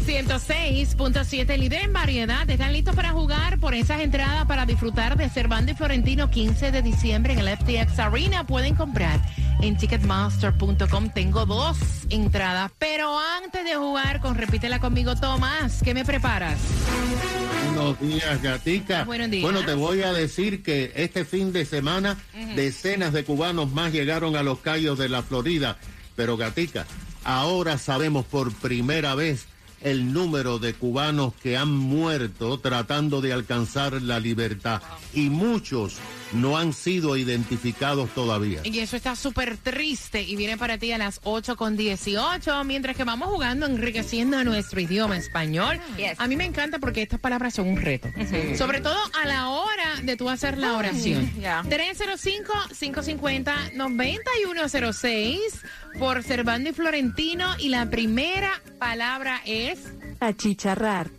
106.7, líder en variedad. ¿Están listos para jugar por esas entradas para disfrutar de Cervantes y Florentino 15 de diciembre en el FTX Arena? Pueden comprar en ticketmaster.com. Tengo dos entradas, pero antes de jugar con Repítela conmigo, Tomás, ¿qué me preparas? Buenos días, Gatica. Buenos días. Bueno, te voy a decir que este fin de semana decenas de cubanos más llegaron a los callos de la Florida. Pero, Gatica, ahora sabemos por primera vez el número de cubanos que han muerto tratando de alcanzar la libertad. Y muchos no han sido identificados todavía. Y eso está súper triste y viene para ti a las 8 con 18, mientras que vamos jugando, enriqueciendo nuestro idioma español. A mí me encanta porque estas palabras son un reto. Sobre todo a la hora de tú hacer la oración. 305-550-9106 por Cervando y Florentino. Y la primera palabra es Achicharrar.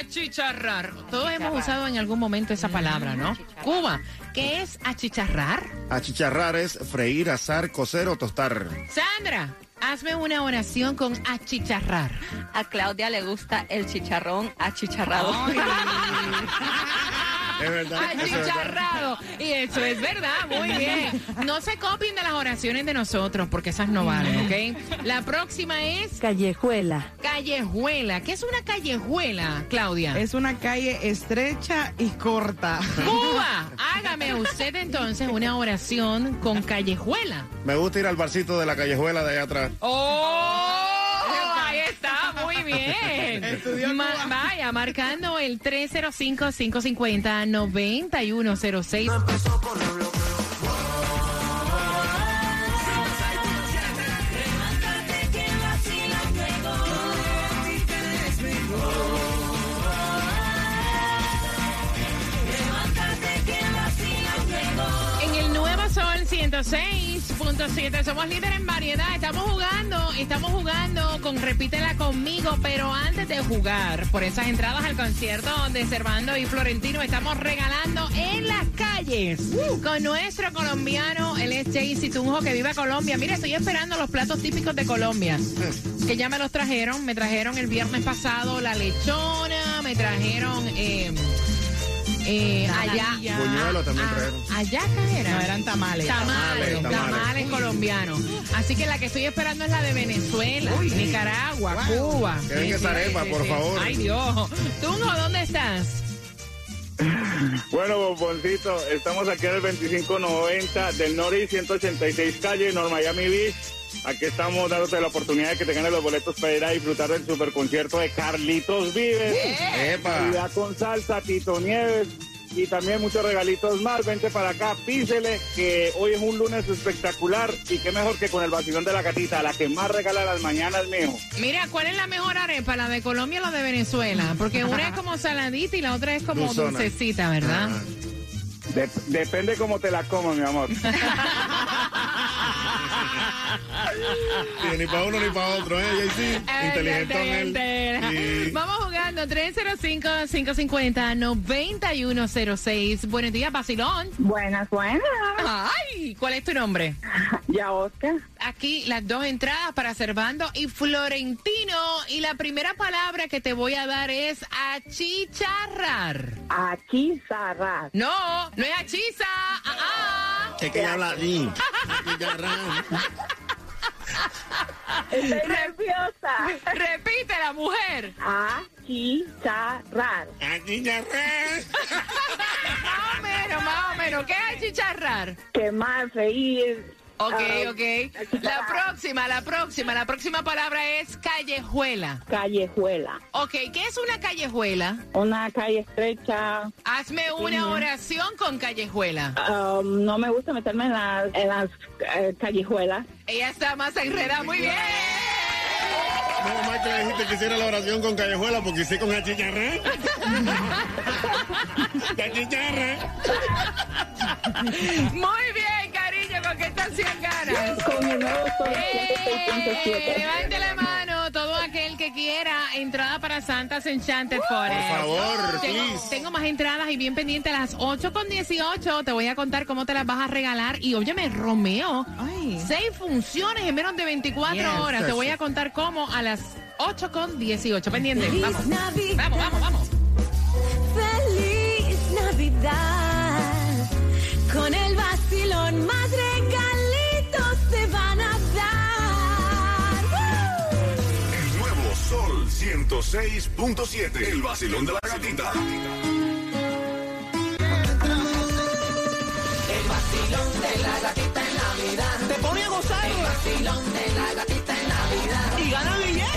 achicharrar. Todos hemos usado en algún momento esa palabra, ¿no? Cuba, ¿qué es achicharrar? Achicharrar es freír, asar, cocer o tostar. Sandra, hazme una oración con achicharrar. A Claudia le gusta el chicharrón achicharrado. Es verdad. eso es verdad. Achicharrado. Y eso es verdad, muy bien. No se copien de las oraciones de nosotros, porque esas no valen, ¿ok? La próxima es Callejuela. callejuela. ¿Qué es una callejuela, Claudia? Es una calle estrecha y corta. Cuba, hágame usted entonces una oración con callejuela. Me gusta ir al barcito de la callejuela de allá atrás. ¡Oh! Bien. Ma- vaya, marcando el 305-550-9106. En el Nuevo Sol 106.7 somos líderes en variedad. Estamos jugando, estamos jugando con Repítela conmigo, pero antes de jugar por esas entradas al concierto de Servando y Florentino, estamos regalando en las calles con nuestro colombiano, él es Jaycee Tunjo que vive en Colombia. Mire, estoy esperando los platos típicos de Colombia, que ya me los trajeron. Me trajeron el viernes pasado la lechona, me trajeron... Eh, eh, allá, Buñuelos también Ah, trajeron. Ayaca era. No, eran tamales. Tamales, Tamales, tamales, tamales. colombianos. Así que la que estoy esperando es la de Venezuela, Nicaragua, Cuba. Que venga esa arepa, por favor. Ay, Dios. Tunjo, ¿dónde estás? Bueno, Bomboncito, estamos aquí en el 2590 del Nori 186 calle, North Miami Beach. Aquí estamos dándote la oportunidad de que te ganes los boletos para ir a disfrutar del super concierto de Carlitos Vives. ¡Epa! Actividad con salsa, Tito Nieves y también muchos regalitos más. Vente para acá, písele que hoy es un lunes espectacular y qué mejor que con el vacilón de la gatita, la que más regala las mañanas, mijo. Mira, ¿cuál es la mejor arepa? ¿La de Colombia o la de Venezuela? Porque una es como saladita y la otra es como dulcecita, ¿verdad? Ah. De- depende cómo te la comas, mi amor. Sí, ni para uno ni para otro, ¿eh? Jaycee? Inteligentón él. Sí. Vamos jugando jugando 305-550-9106. Buenos días, Basilón. Buenas, buenas. Ay, ¿cuál es tu nombre? Ya, Oscar. Aquí las dos entradas para Servando y Florentino. Y la primera palabra que te voy a dar es achicharrar. Aquí, Sarra. No, no es achiza. Que ella habla así. Estoy nerviosa. Repite la mujer. Aquí ya Más o menos, más o menos. ¿Qué es achicharrar? ¿Qué más? Reír. Ok, Ah, ok. La próxima, la próxima, la próxima palabra es callejuela. Callejuela. Ok, ¿qué es una callejuela? Una calle estrecha. Hazme una oración con callejuela. Um, no me gusta meterme en las, en las eh, callejuelas. Ella está más enredada, muy bien. No, más que le dijiste que hiciera la oración con callejuela porque hice con achicharra. Achicharra. Muy bien, ¿con qué estación ganas? Con el nuevo Sol ¡Eh! 106.7. Levante la mano todo aquel que quiera entrada para Santas Enchanted Forest. Por favor, Tengo, please. tengo más entradas y bien pendiente a las 8 con 18. Te voy a contar cómo te las vas a regalar. Y óyeme, Romeo, Ay. seis funciones en menos de 24 Yes. horas. Te voy a contar cómo a las 8 con 18. Pendiente. Feliz Vamos. Navidad. Vamos, vamos, vamos. Feliz Navidad. Con el vacilón más 106.7. El vacilón de la gatita. Te pone a gozar. El vacilón de la gatita en Navidad. Y gana billetes.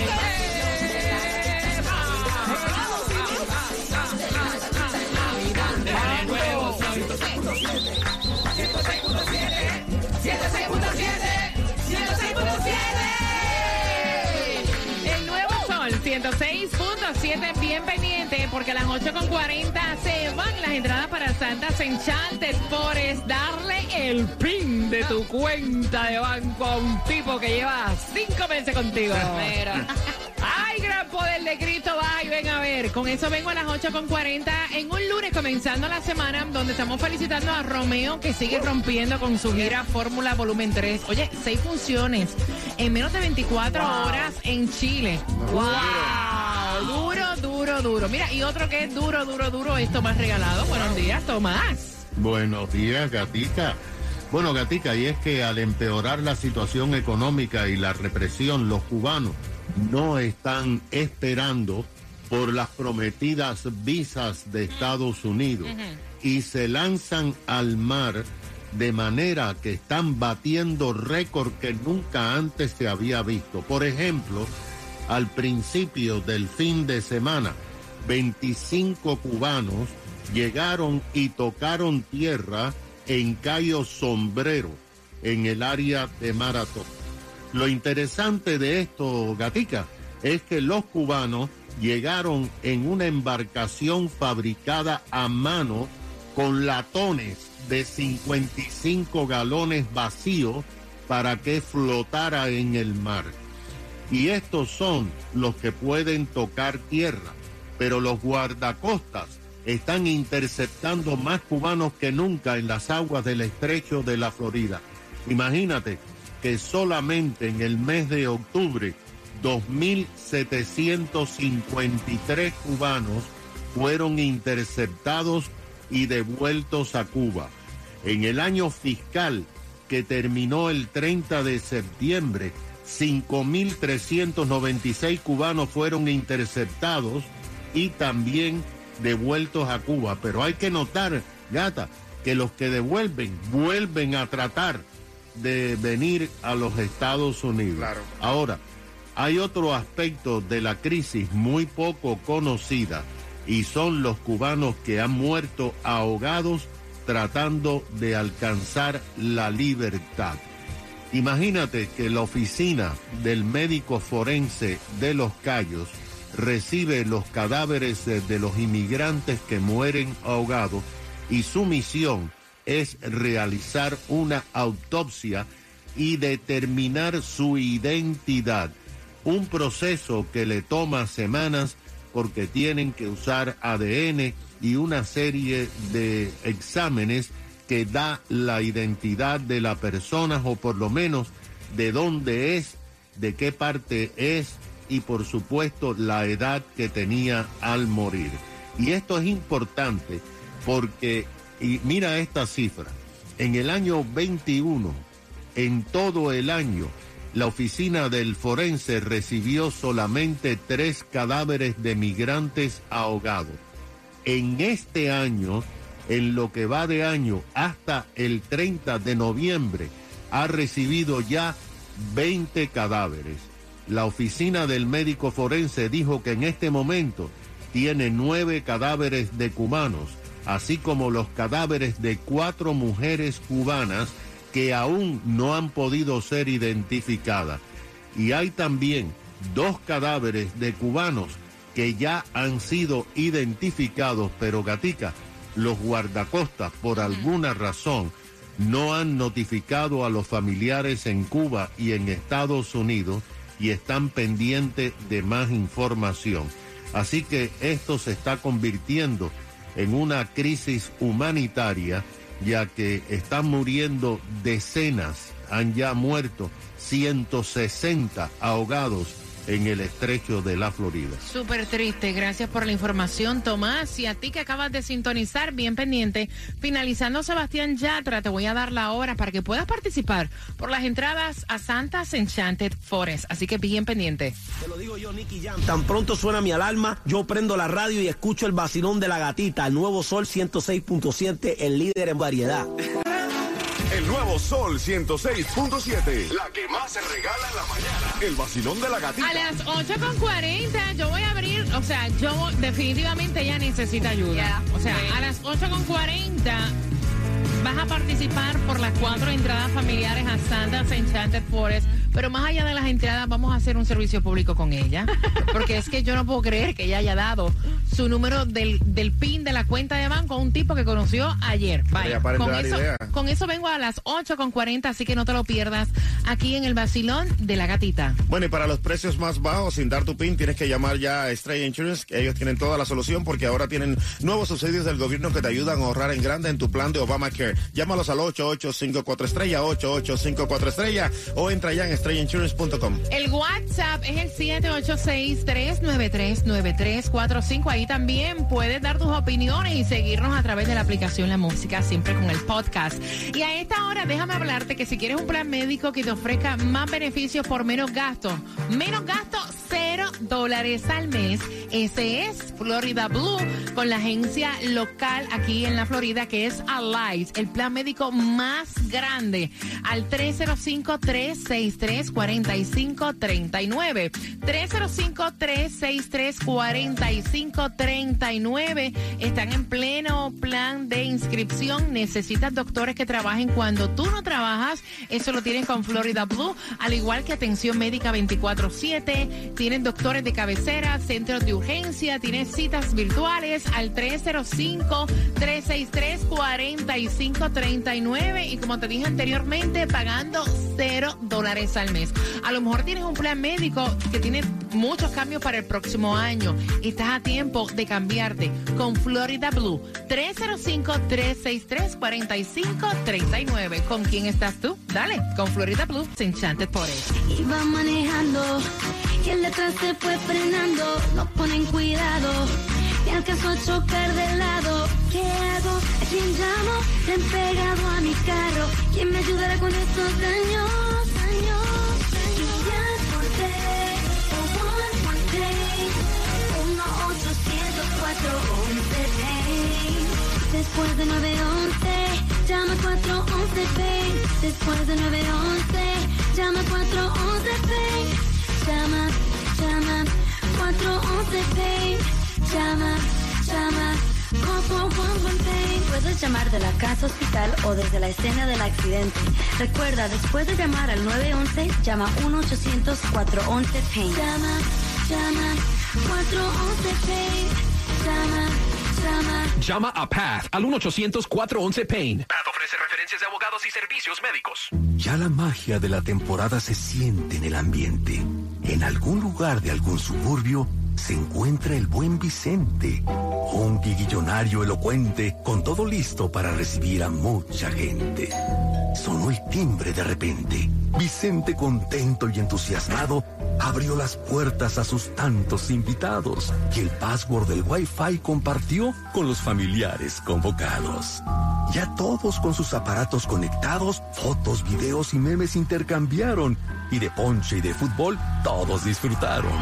106.7, bien pendiente, porque a las 8.40 se van las entradas para Santas Enchanted Forest. Darle el pin de tu cuenta de banco a un tipo que lleva cinco meses contigo. Ay, gran poder de Cristo, va y ven a ver. Con eso vengo a las 8.40 en un lunes comenzando la semana donde estamos felicitando a Romeo que sigue rompiendo con su gira Fórmula Volumen 3. Oye, seis funciones en menos de 24 horas en Chile. ¡Wow! Duro. Mira, y otro que es duro, duro, duro es Tomás Regalado. Buenos días, Tomás. Buenos días, Gatica. Bueno, Gatica, y es que al empeorar la situación económica y la represión, los cubanos no están esperando por las prometidas visas de Estados Unidos y se lanzan al mar de manera que están batiendo récord que nunca antes se había visto. Por ejemplo, al principio del fin de semana, 25 cubanos llegaron y tocaron tierra en Cayo Sombrero, en el área de Maratón. Lo interesante de esto, Gatica, es que los cubanos llegaron en una embarcación fabricada a mano con latones de 55 galones vacíos para que flotara en el mar. Y estos son los que pueden tocar tierra, pero los guardacostas están interceptando más cubanos que nunca en las aguas del estrecho de la Florida. Imagínate que solamente en el mes de octubre 2.753 cubanos fueron interceptados y devueltos a Cuba. En el año fiscal que terminó el 30 de septiembre, 5.396 cubanos fueron interceptados y también devueltos a Cuba. Pero hay que notar, gata, que los que devuelven vuelven a tratar de venir a los Estados Unidos. Claro. Ahora, hay otro aspecto de la crisis muy poco conocida y son los cubanos que han muerto ahogados tratando de alcanzar la libertad. Imagínate que la oficina del médico forense de Los Cayos recibe los cadáveres de los inmigrantes que mueren ahogados y su misión es realizar una autopsia y determinar su identidad. Un proceso que le toma semanas porque tienen que usar ADN y una serie de exámenes que da la identidad de la persona o por lo menos de dónde es, de qué parte es y por supuesto la edad que tenía al morir. Y esto es importante porque, y mira esta cifra, en el año 21, en todo el año, la oficina del forense recibió solamente tres cadáveres de migrantes ahogados. En este año, en lo que va de año hasta el 30 de noviembre, ha recibido ya 20 cadáveres. La oficina del médico forense dijo que en este momento tiene nueve cadáveres de cubanos, así como los cadáveres de cuatro mujeres cubanas que aún no han podido ser identificadas. Y hay también dos cadáveres de cubanos que ya han sido identificados, pero Gatica, los guardacostas, por alguna razón, no han notificado a los familiares en Cuba y en Estados Unidos y están pendientes de más información. Así que esto se está convirtiendo en una crisis humanitaria, ya que están muriendo decenas, han ya muerto 160 ahogados en el estrecho de la Florida. Súper triste, gracias por la información, Tomás. Y a ti que acabas de sintonizar, bien pendiente. Finalizando Sebastián Yatra, te voy a dar la hora para que puedas participar por las entradas a Santa's Enchanted Forest. Así que bien pendiente. Te lo digo yo, Nicky Jam. Tan pronto suena mi alarma, yo prendo la radio y escucho el vacilón de la gatita, el nuevo Sol 106.7, el líder en variedad. El nuevo Sol 106.7. La que más se regala en la mañana. El vacilón de la gatita. A las 8.40 yo voy a abrir, o sea, yo definitivamente ya necesita ayuda. O sea, a las 8.40 vas a participar por las cuatro entradas familiares a Santa's Enchanted Forest. Pero más allá de las entradas, vamos a hacer un servicio público con ella. Porque es que yo no puedo creer que ella haya dado su número del, del PIN de la cuenta de banco a un tipo que conoció ayer. Aparente Con eso, con eso vengo a las 8.40, así que no te lo pierdas aquí en el vacilón de la gatita. Bueno, y para los precios más bajos, sin dar tu PIN, tienes que llamar ya a Stray Insurance, que ellos tienen toda la solución porque ahora tienen nuevos subsidios del gobierno que te ayudan a ahorrar en grande en tu plan de Obamacare. Llámalos al 8854 estrella, 8854 estrella o entra ya en El WhatsApp es el 786-393-9345. Ahí también puedes dar tus opiniones y seguirnos a través de la aplicación La Música, siempre con el podcast. Y a esta hora, déjame hablarte que si quieres un plan médico que te ofrezca más beneficios por menos gasto, menos gasto, cero dólares al mes. Ese es Florida Blue con la agencia local aquí en la Florida que es Alive, el plan médico más grande. Al 305-363-4539. 305-363-4539. Están en pleno plan de inscripción. Necesitas doctores que trabajen cuando tú no trabajas. Eso lo tienen con Florida Blue. Al igual que atención médica 24-7. Tienen doctores de cabecera, centros de urgencia. Tienen citas virtuales al 305-363-4539. Y como te dije anteriormente, pagando cero dólares al mes. A lo mejor tienes un plan médico que tiene muchos cambios para el próximo año. Estás a tiempo de cambiarte con Florida Blue. 305-363-4539. ¿Con quién estás tú? Dale, con Florida Blue, Enchanted Forest. Iba manejando y el detrás se fue frenando. No ponen cuidado y alcanzó a chocar de lado. ¿Qué hago? ¿A quién llamo? Le han pegado a mi carro. ¿Quién me ayudará con estos daños? Daños. Y ya corté. Oh, one, one day. 1-800-411-PAIN. Después de 911, llama 411 PAIN. Después de 911, llama 411 PAIN. Llama, llama 411 PAIN. Llama, llama 411 PAIN. Puedes llamar de la casa hospital o desde la escena del accidente. Recuerda, después de llamar al 911, llama 1-800-411-PAIN. Llama, llama 411 PAIN. Llama, llama. Llama a PATH al 1-800-411-PAIN. PATH ofrece referencias de abogados y servicios médicos. Ya la magia de la temporada se siente en el ambiente. En algún lugar de algún suburbio se encuentra el buen Vicente, un guiguillonario elocuente con todo listo para recibir a mucha gente. Sonó el timbre de repente. Vicente, contento y entusiasmado, abrió las puertas a sus tantos invitados y el password del Wi-Fi compartió con los familiares convocados. Ya todos con sus aparatos conectados, fotos, videos y memes intercambiaron y de ponche y de fútbol todos disfrutaron.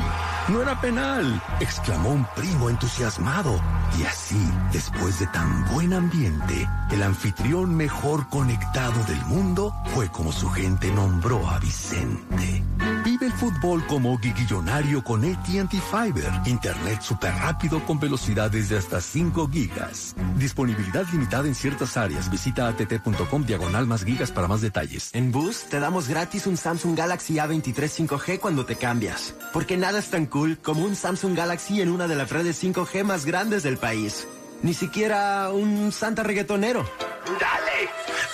No era penal, exclamó un primo entusiasmado. Y así, después de tan buen ambiente, el anfitrión mejor conectado del mundo fue como su gente nombró a Vicente. Vive el fútbol como guiguillonario con AT&T Fiber. Internet súper rápido con velocidades de hasta 5 gigas. Disponibilidad limitada en ciertas áreas. Visita att.com diagonal más gigas para más detalles. En Boost te damos gratis un Samsung Galaxy A23 5G cuando te cambias. Porque nada es tan cool como un Samsung Galaxy en una de las redes 5G más grandes del país. Ni siquiera un Santa reggaetonero. Dale,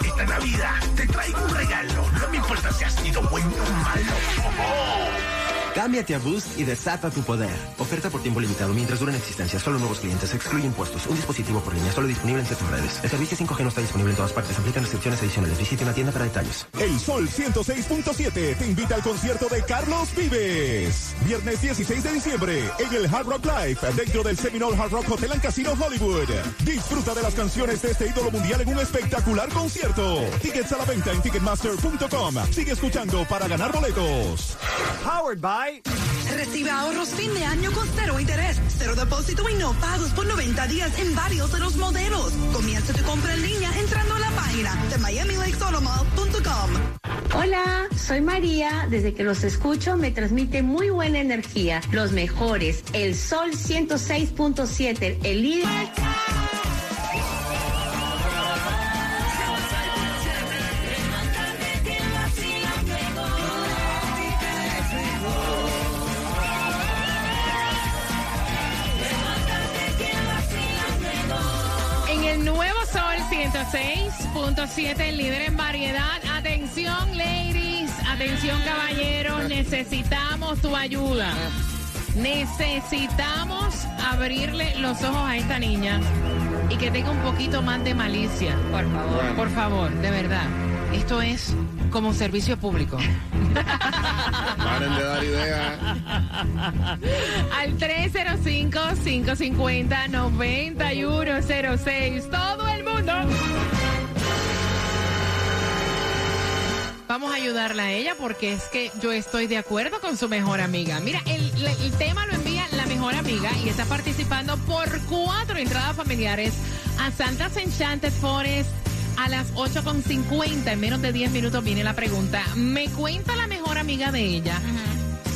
esta Navidad te traigo un regalo. Importa si has sido bueno o malo. Cámbiate a Boost y desata tu poder. Oferta por tiempo limitado mientras duren existencia. Solo nuevos clientes. Excluye impuestos. Un dispositivo por línea. Solo disponible en ciertas redes. El servicio 5G no está disponible en todas partes. Aplican restricciones adicionales. Visite una tienda para detalles. El Sol 106.7 te invita al concierto de Carlos Vives. Viernes 16 de diciembre en el Hard Rock Live dentro del Seminole Hard Rock Hotel and Casino Hollywood. Disfruta de las canciones de este ídolo mundial en un espectacular concierto. Tickets a la venta en ticketmaster.com. Sigue escuchando para ganar boletos. Powered by Recibe ahorros fin de año con cero interés, cero depósito y no pagos por 90 días en varios de los modelos. Comienza tu compra en línea entrando a la página de MiamiLakesAutomall.com. Hola, soy María. Desde que los escucho me transmite muy buena energía. Los mejores. El Sol 106.7, el líder. 106.7, el líder en variedad. Atención, ladies. Atención, caballeros. Necesitamos tu ayuda. Necesitamos abrirle los ojos a esta niña y que tenga un poquito más de malicia. Por favor. Por favor, de verdad. Esto es como servicio público. Paren de dar ideas. Al 305-550-9106. Todo Vamos a ayudarla a ella porque es que yo estoy de acuerdo con su mejor amiga. Mira, el, el tema lo envía la mejor amiga y está participando por cuatro entradas familiares a Santa's Enchanted Forest a las 8.50. En menos de 10 minutos viene la pregunta. Me cuenta la mejor amiga de ella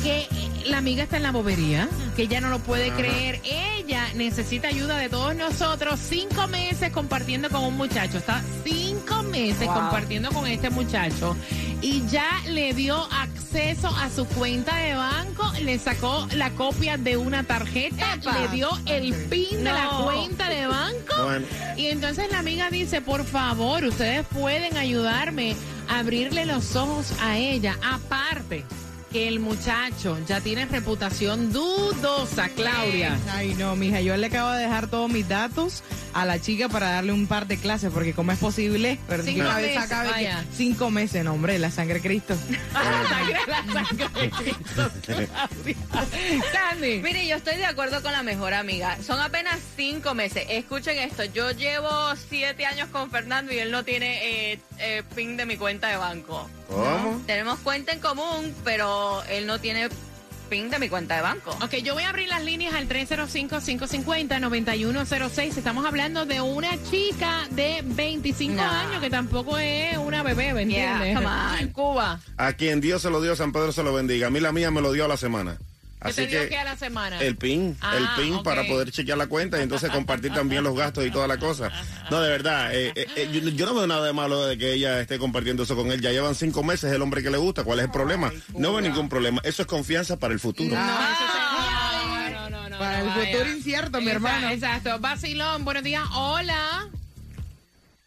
que la amiga está en la bobería, que ella no lo puede creer. Ella necesita ayuda de todos nosotros. Cinco meses compartiendo con un muchacho. Está cinco meses Wow. compartiendo con este muchacho. Y ya le dio acceso a su cuenta de banco, le sacó la copia de una tarjeta, le dio el pin de la cuenta de banco. Bueno. Y entonces la amiga dice, por favor, ustedes pueden ayudarme a abrirle los ojos a ella. Aparte que el muchacho ya tiene reputación dudosa, Claudia. Ay, no, mija, yo le acabo de dejar todos mis datos a la chica para darle un par de clases, porque cómo es posible, pero Cinco meses, cabe que- vaya. cinco meses, no, hombre, la sangre de Cristo. Sandy. Mire, yo estoy de acuerdo con la mejor amiga. Son apenas cinco meses. Escuchen esto. Yo llevo siete años con Fernando y él no tiene eh, eh, pin de mi cuenta de banco. ¿Cómo? Tenemos cuenta en común, pero él no tiene pin de mi cuenta de banco. Ok, yo voy a abrir las líneas al 305-550-9106. Estamos hablando de una chica de 25 No. años que tampoco es una bebé, ¿me Yeah, entiendes? come on. Cuba. A quien Dios se lo dio, San Pedro se lo bendiga. A mí la mía me lo dio a la semana. ¿Qué Así que que a la semana? el PIN, Ah, el PIN ok. para poder chequear la cuenta y entonces compartir también los gastos y toda la cosa. No, de verdad, eh, eh, eh, yo, yo no veo nada de malo de que ella esté compartiendo eso con él. Ya llevan cinco meses, es el hombre que le gusta. ¿Cuál es el problema? No veo ningún problema. Eso es confianza para el futuro. Para el vaya. futuro incierto, mi Exacto, hermano. Exacto. Vacilón, buenos días. Hola.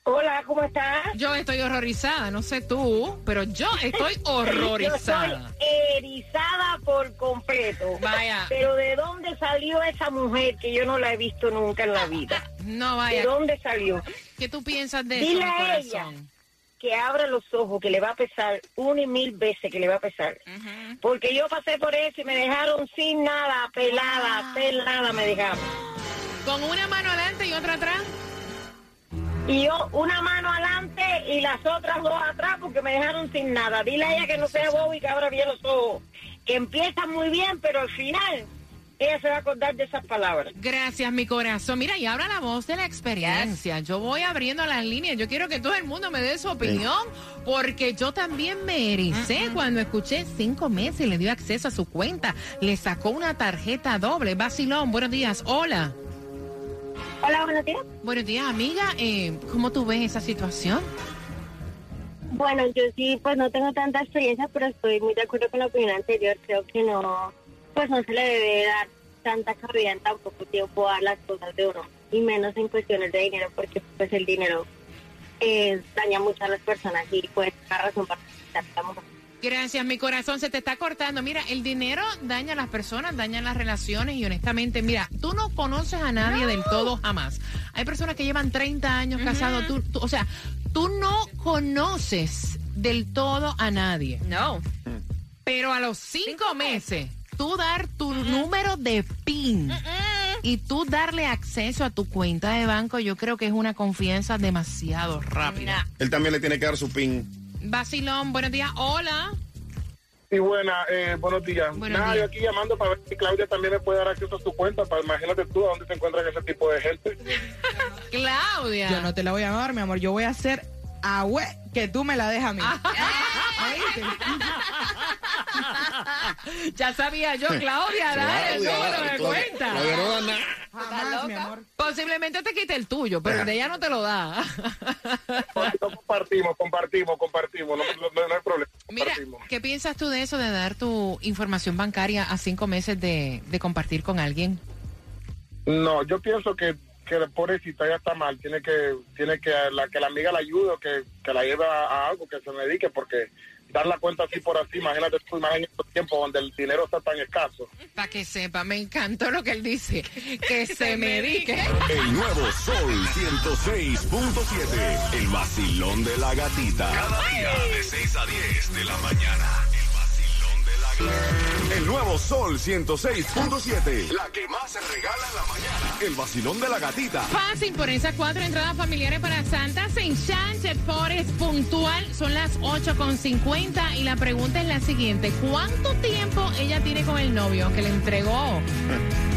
Hola, ¿cómo estás? Yo estoy horrorizada, no sé tú, pero yo estoy horrorizada. Yo estoy erizada por completo. Vaya. Pero ¿de dónde salió esa mujer que yo no la he visto nunca en la vida? No vaya. ¿De dónde salió? ¿Qué tú piensas de Dile eso, mi a ella que abra los ojos, que le va a pesar una y mil veces que le va a pesar. Porque yo pasé por eso y me dejaron sin nada, pelada, pelada me dejaron. Con una mano adelante y otra atrás. Y yo una mano adelante y las otras dos atrás porque me dejaron sin nada. Dile a ella que no sea bobo y que abra bien los ojos. Que empieza muy bien, pero al final ella se va a acordar de esas palabras. Gracias, mi corazón. Mira, y ahora la voz de la experiencia. Yo voy abriendo las líneas. Yo quiero que todo el mundo me dé su opinión, porque yo también me ericé cuando escuché cinco meses y le dio acceso a su cuenta. Le sacó una tarjeta doble. Basilón, buenos días. Hola. Hola, buenos días. Buenos días, amiga. Eh, ¿Cómo tú ves esa situación? Bueno, yo sí, pues no tengo tanta experiencia, pero estoy muy de acuerdo con la opinión anterior. Creo que no, pues no se le debe dar tanta cabida en tan poco tiempo a las cosas de uno, y menos en cuestiones de dinero, porque pues el dinero eh, daña mucho a las personas y pues es una razón para la mujer. Gracias, mi corazón se te está cortando. Mira, el dinero daña a las personas, daña las relaciones y honestamente, mira, tú no conoces a nadie del todo jamás. Hay personas que llevan 30 años casados, tú, tú- o sea, tú no conoces del todo a nadie. No. Pero a los cinco, meses, tú dar tu número de PIN y tú darle acceso a tu cuenta de banco, yo creo que es una confianza demasiado rápida. Él también le tiene que dar su pin. Basilón, buenos días. Hola. Sí, buena, eh, buenos días. Buenos Nada, días. yo aquí llamando para ver si Claudia también me puede dar acceso a su cuenta, para imagínate tú a dónde se encuentran ese tipo de gente. Claudia. Yo no te la voy a dar, mi amor. Yo voy a hacer agüe que tú me la dejas a mí. Ya sabía yo, Claudia, dale el Claudia, de cuenta. No da nada. Jamás, mi amor. Posiblemente te quite el tuyo, pero el de ella no te lo da. compartimos, compartimos, compartimos, no, no- no hay problema. Mira, compartimos. ¿qué piensas tú de eso de dar tu información bancaria a cinco meses de, de compartir con alguien? No, yo pienso que, que la pobrecita ya está mal, tiene que tiene que la, que la amiga la ayude o que, que la lleve a, a algo, que se medique, porque dar la cuenta así por así, imagínate tú, imagínate estos tiempos donde el dinero está tan escaso. Para que sepa, me encantó lo que él dice, que se medique. El nuevo Sol 106.7. El vacilón de la gatita. Cada día de 6 a 10 de la mañana. El nuevo Sol 106.7. La que más se regala en la mañana. El vacilón de la gatita. Fácil por esas cuatro entradas familiares para Santa St. Enchanted Forest puntual. Son las 8.50 y la pregunta es la siguiente. ¿Cuánto tiempo ella tiene con el novio que le entregó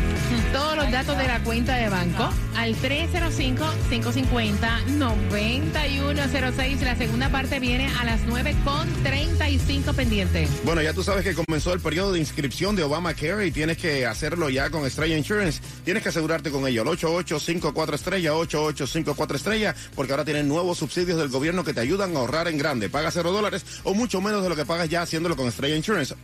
todos los datos de la cuenta de banco? Al 305-550-9106. La segunda parte viene a las 9.35 pendiente. Bueno, ya tú sabes que comenzó el periodo de inscripción de Obamacare y tienes que hacerlo ya con Estrella Insurance. Tienes que asegurarte con ello. El 8854 Estrella, 8854 Estrella, porque ahora tienen nuevos subsidios del gobierno que te ayudan a ahorrar en grande. Paga cero dólares o mucho menos de lo que pagas ya haciéndolo con Estrella Insurance.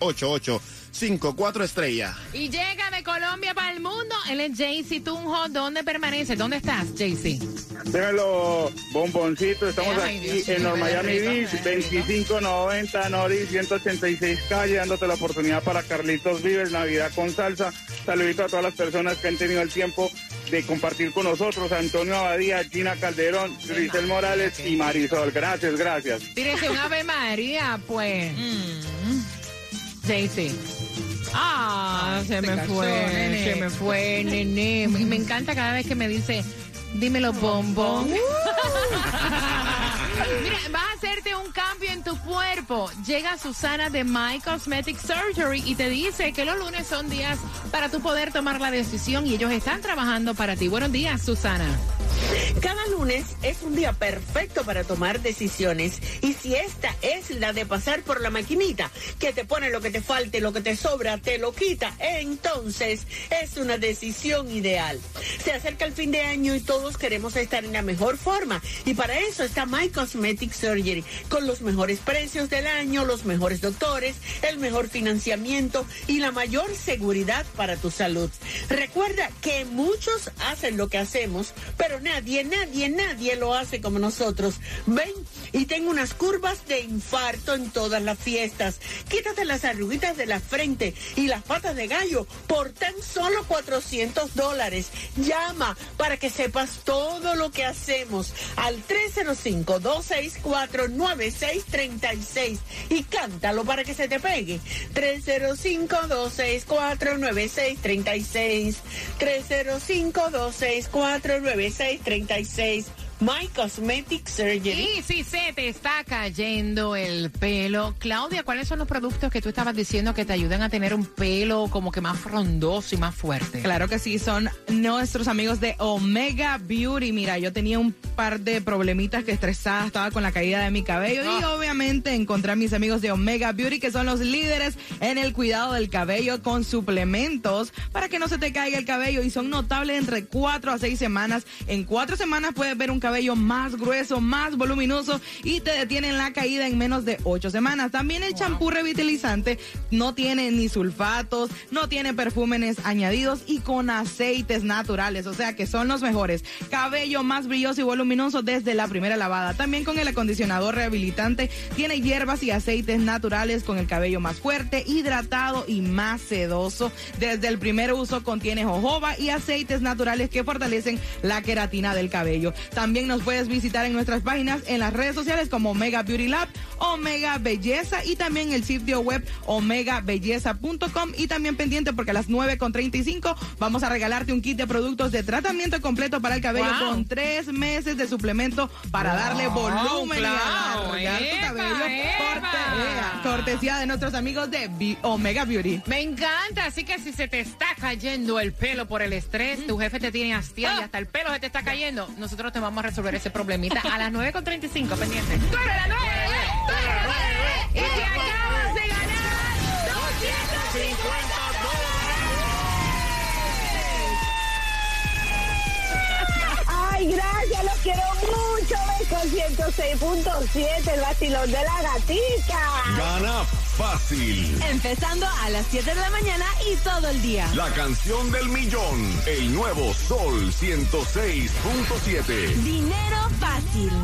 8854 Estrella. Y llega de Colombia para el mundo. Él es Jaycee Tunjo. ¿Dónde permanece? ¿Dónde estás, Jaycee? Démelo, bomboncito. Estamos Ay, aquí Dios en North Miami. Beach, 2590 Nori, 186 calle, dándote la oportunidad para Carlitos Vives, Navidad con salsa. Saludito a todas las personas que han tenido el tiempo de compartir con nosotros. Antonio Abadía, Gina Calderón, Grisel Morales y Marisol. Gracias, gracias. Tírese un Ave María, pues. Jaycee. Ah, se, me cansó, fue, nene. se me fue, nene. Me, me encanta cada vez que me dice, dímelo, bombón. Mira, vas a hacerte un cambio en tu cuerpo. Llega Susana de My Cosmetic Surgery y te dice que los lunes son días para tú poder tomar la decisión y ellos están trabajando para ti. Buenos días, Susana. Cada lunes es un día perfecto para tomar decisiones y si esta es la de pasar por la maquinita que te pone lo que te falte, lo que te sobra, te lo quita, entonces es una decisión ideal. Se acerca el fin de año y todos queremos estar en la mejor forma y para eso está My Cosmetic Surgery con los mejores precios del año, los mejores doctores, el mejor financiamiento y la mayor seguridad para tu salud. Recuerda que muchos hacen lo que hacemos, pero nadie nadie, nadie, nadie lo hace como nosotros. Ven y tengo unas curvas de infarto en todas las fiestas. Quítate las arruguitas de la frente y las patas de gallo por tan solo 400 dólares. Llama para que sepas todo lo que hacemos al 305-264-9636 y cántalo para que se te pegue. 305-264-9636. 305-264-9636. 36 My Cosmetic Surgery. Y si se te está cayendo el pelo, Claudia, ¿cuáles son los productos que tú estabas diciendo que te ayudan a tener un pelo como que más frondoso y más fuerte? Claro que sí, son nuestros amigos de Omega Beauty. Mira, yo tenía un par de problemitas que estresada estaba con la caída de mi cabello y obviamente encontré a mis amigos de Omega Beauty que son los líderes en el cuidado del cabello con suplementos para que no se te caiga el cabello y son notables entre cuatro a seis semanas. En cuatro semanas puedes ver un cabello más grueso, más voluminoso y te detienen la caída en menos de ocho semanas. También el champú revitalizante no tiene ni sulfatos, no tiene perfúmenes añadidos y con aceites naturales, o sea que son los mejores. Cabello más brilloso y voluminoso desde la primera lavada. También con el acondicionador rehabilitante tiene hierbas y aceites naturales con el cabello más fuerte, hidratado y más sedoso. Desde el primer uso contiene jojoba y aceites naturales que fortalecen la queratina del cabello. También nos puedes visitar en nuestras páginas en las redes sociales como Omega Beauty Lab, Omega Belleza y también el sitio web omegabelleza.com y también pendiente porque a las 9.35 vamos a regalarte un kit de productos de tratamiento completo para el cabello Wow. con tres meses de suplemento para darle volumen y claro. alargar tu cabello. Corte- cortesía de nuestros amigos de Omega Beauty. Me encanta, así que si se te está cayendo el pelo por el estrés, tu jefe te tiene hastiado y hasta el pelo se te está cayendo, nosotros te vamos a resolver ese problemita a las 9.35, pendiente. ¡Tú eres la nueve! ¡Tú eres la nueve! ¡Y te acabas de ganar 250 Ay, gracias, los quiero mucho. Con 106.7, el vacilón de la gatita. Gana fácil. Empezando a las 7 de la mañana y todo el día. La canción del millón. El nuevo Sol 106.7. Dinero